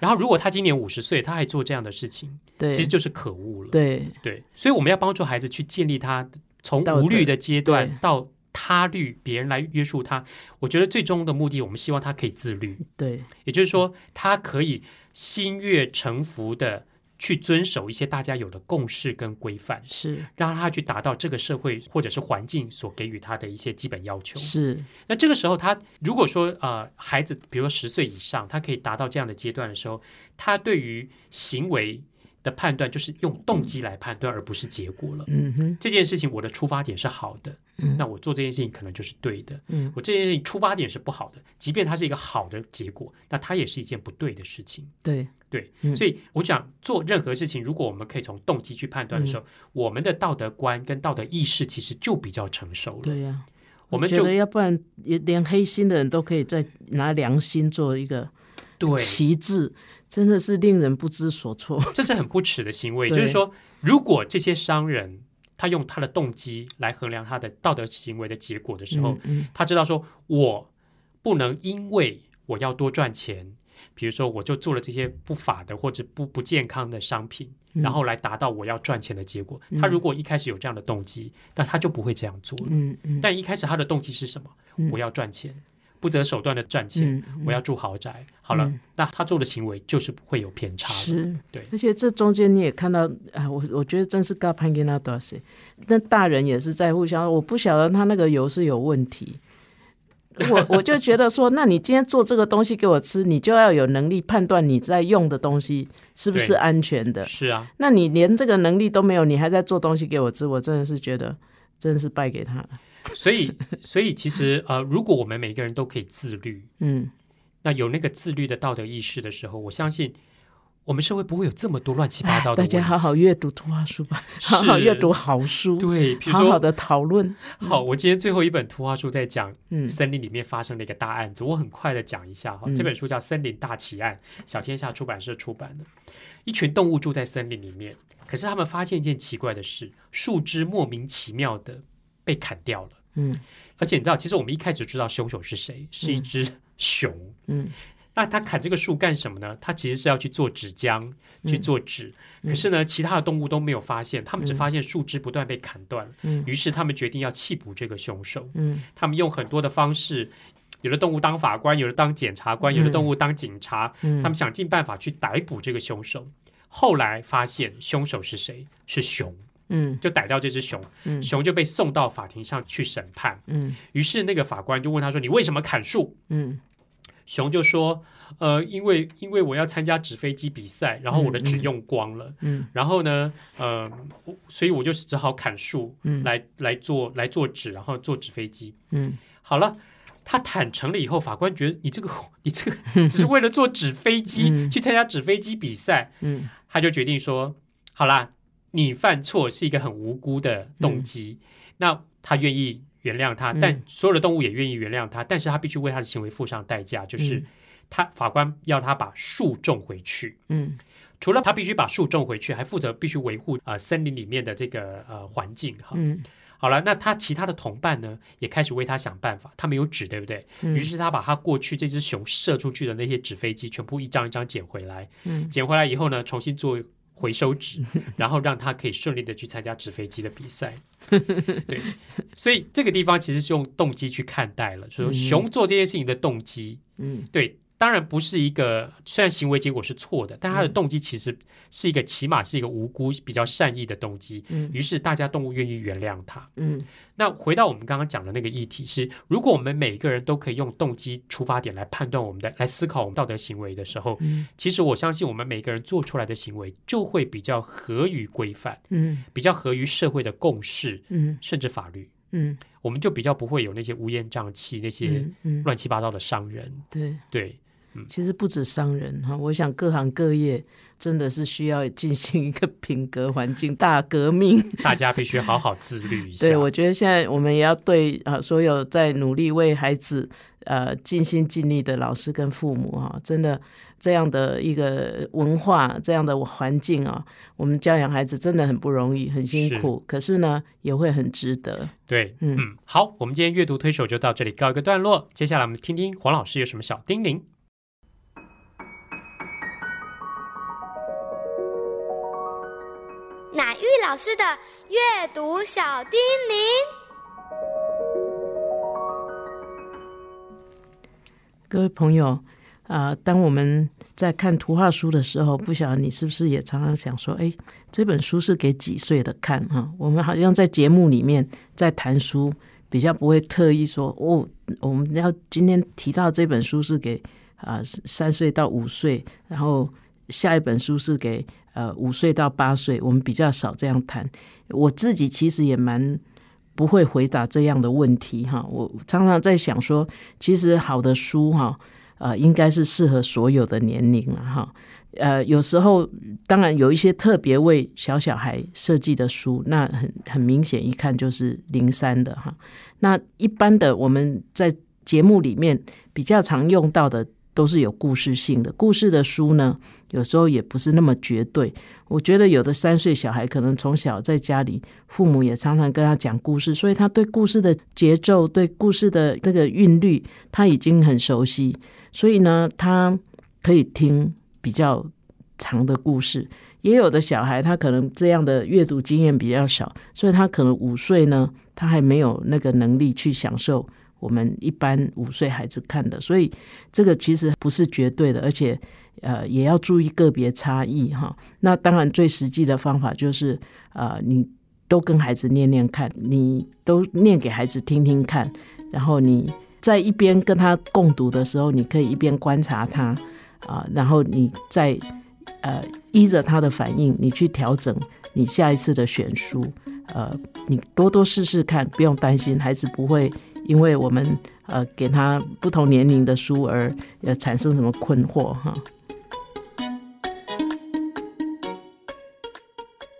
然后如果他今年五十岁，他还做这样的事情，对，其实就是可恶了。对。对，所以我们要帮助孩子去建立他从无虑的阶段对。到他律，别人来约束他。我觉得最终的目的，我们希望他可以自律，对也就是说，他可以心悦诚服的去遵守一些大家有的共识跟规范，是让他去达到这个社会或者是环境所给予他的一些基本要求。是，那这个时候，他如果说呃孩子，比如说十岁以上，他可以达到这样的阶段的时候，他对于行为的判断就是用动机来判断，而不是结果了。嗯哼，这件事情我的出发点是好的，嗯那我做这件事情可能就是对的。嗯我这件事情出发点是不好的，即便它是一个好的结果，那它也是一件不对的事情。对对，嗯所以我想做任何事情，如果我们可以从动机去判断的时候，我们的道德观跟道德意识其实就比较成熟了。对呀、我们就觉得要不然也连黑心的人都可以再拿良心做一个对，旗帜，真的是令人不知所措。这是很不耻的行为。<laughs> 就是说，如果这些商人他用他的动机来衡量他的道德行为的结果的时候，嗯他知道说，我不能因为我要多赚钱，比如说我就做了这些不法的或者不不健康的商品，嗯然后来达到我要赚钱的结果。嗯他如果一开始有这样的动机，那他就不会这样做了。嗯嗯但一开始他的动机是什么？嗯我要赚钱，不择手段的赚钱，嗯嗯我要住豪宅。好了，嗯那他做的行为就是不会有偏差的。是，对而且这中间你也看到，啊，我我觉得真是高攀跟他多少那大人也是在互相，我不晓得他那个油是有问题。我 <laughs> 我就觉得说，那你今天做这个东西给我吃，你就要有能力判断你在用的东西是不是安全的。是啊，那你连这个能力都没有，你还在做东西给我吃，我真的是觉得真的是败给他了。所以所以其实呃，如果我们每个人都可以自律，嗯，那有那个自律的道德意识的时候，我相信我们社会不会有这么多乱七八哎糟的。大家好好阅读图画书吧，好好阅读好书，对，比如说好好的讨论。好，我今天最后一本图画书在讲嗯森林里面发生的一个大案子，我很快的讲一下哈。嗯这本书叫《森林大奇案》，小天下出版社出版的。一群动物住在森林里面，可是他们发现一件奇怪的事：树枝莫名其妙的被砍掉了。嗯而且你知道，其实我们一开始知道凶手是谁，是一只熊。嗯 <laughs> 那他砍这个树干什么呢？他其实是要去做纸浆，去做纸。可是呢，其他的动物都没有发现，他们只发现树枝不断被砍断。嗯于是他们决定要缉捕这个凶手。嗯他们用很多的方式，有的动物当法官，有的当检察官，有的动物当警察。嗯他们想尽办法去逮捕这个凶手。后来发现凶手是谁？是熊，嗯。就逮到这只熊，嗯。熊就被送到法庭上去审判。嗯。于是那个法官就问他说：“你为什么砍树？”嗯。熊就说：“呃，因为因为我要参加纸飞机比赛，然后我的纸用光了，嗯。然后呢，呃，所以我就只好砍树嗯。来来做来做纸，然后做纸飞机。嗯。好了。”他坦诚了以后，法官觉得你这个 <laughs> 你这个 <laughs> 只是为了做纸飞机、嗯。去参加纸飞机比赛，嗯。他就决定说：“好啦，你犯错是一个很无辜的动机，那他愿意原谅他，嗯但所有的动物也愿意原谅他，但是他必须为他的行为付上代价，就是嗯他法官要他把树种回去。嗯除了他必须把树种回去，还负责必须维护呃森林里面的这个呃环境哈。嗯好了，那他其他的同伴呢，也开始为他想办法。他没有纸，对不对？嗯于是他把他过去这只熊射出去的那些纸飞机，全部一张一张捡回来。嗯捡回来以后呢，重新做回收纸，<laughs> 然后让他可以顺利的去参加纸飞机的比赛。<laughs> 对，所以这个地方其实是用动机去看待了，所以熊做这件事情的动机，嗯。对，当然不是一个虽然行为结果是错的，但他的嗯。动机其实是一个起码是一个无辜、比较善意的动机。嗯。于是大家动物愿意原谅他。嗯。那回到我们刚刚讲的那个议题是，如果我们每个人都可以用动机出发点来判断我们的、来思考我们道德行为的时候，嗯。其实我相信我们每个人做出来的行为就会比较合于规范，嗯。比较合于社会的共识，嗯。甚至法律，嗯。我们就比较不会有那些乌烟瘴气、那些乱七八糟的商人。对。对，其实不止商人哈，我想各行各业真的是需要进行一个品格环境 <laughs> 大革命。<laughs> 大家必须好好自律一下。对，我觉得现在我们也要对啊、呃所有在努力为孩子呃尽心尽力的老师跟父母哈、真的这样的一个文化这样的环境啊，我们教养孩子真的很不容易，很辛苦，可是呢也会很值得。对，嗯嗯，好，我们今天阅读推手就到这里告一个段落。接下来我们听听黄老师有什么小叮咛。老师的阅读小叮咛。各位朋友啊、当我们在看图画书的时候，不晓得你是不是也常常想说，哎，这本书是给几岁的看哈、我们好像在节目里面在谈书，比较不会特意说，哦，我们要今天提到这本书是给啊、三岁到五岁，然后下一本书是给呃五岁到八岁，我们比较少这样谈。我自己其实也蛮不会回答这样的问题哈。我常常在想说，其实好的书哈，呃，应该是适合所有的年龄了哈。呃，有时候当然有一些特别为小小孩设计的书，那很很明显一看就是零三的哈。那一般的我们在节目里面比较常用到的都是有故事性的，故事的书呢，有时候也不是那么绝对。我觉得有的三岁小孩可能从小在家里，父母也常常跟他讲故事，所以他对故事的节奏、对故事的这个韵律，他已经很熟悉，所以呢，他可以听比较长的故事。也有的小孩他可能这样的阅读经验比较少，所以他可能五岁呢，他还没有那个能力去享受我们一般五岁孩子看的，所以这个其实不是绝对的，而且呃也要注意个别差异哈。那当然最实际的方法就是呃你都跟孩子念念看，你都念给孩子听听看，然后你在一边跟他共读的时候，你可以一边观察他啊，然后你再呃依着他的反应，你去调整你下一次的选书。呃，你多多试试看，不用担心，孩子不会因为我们呃给他不同年龄的书而呃产生什么困惑哈。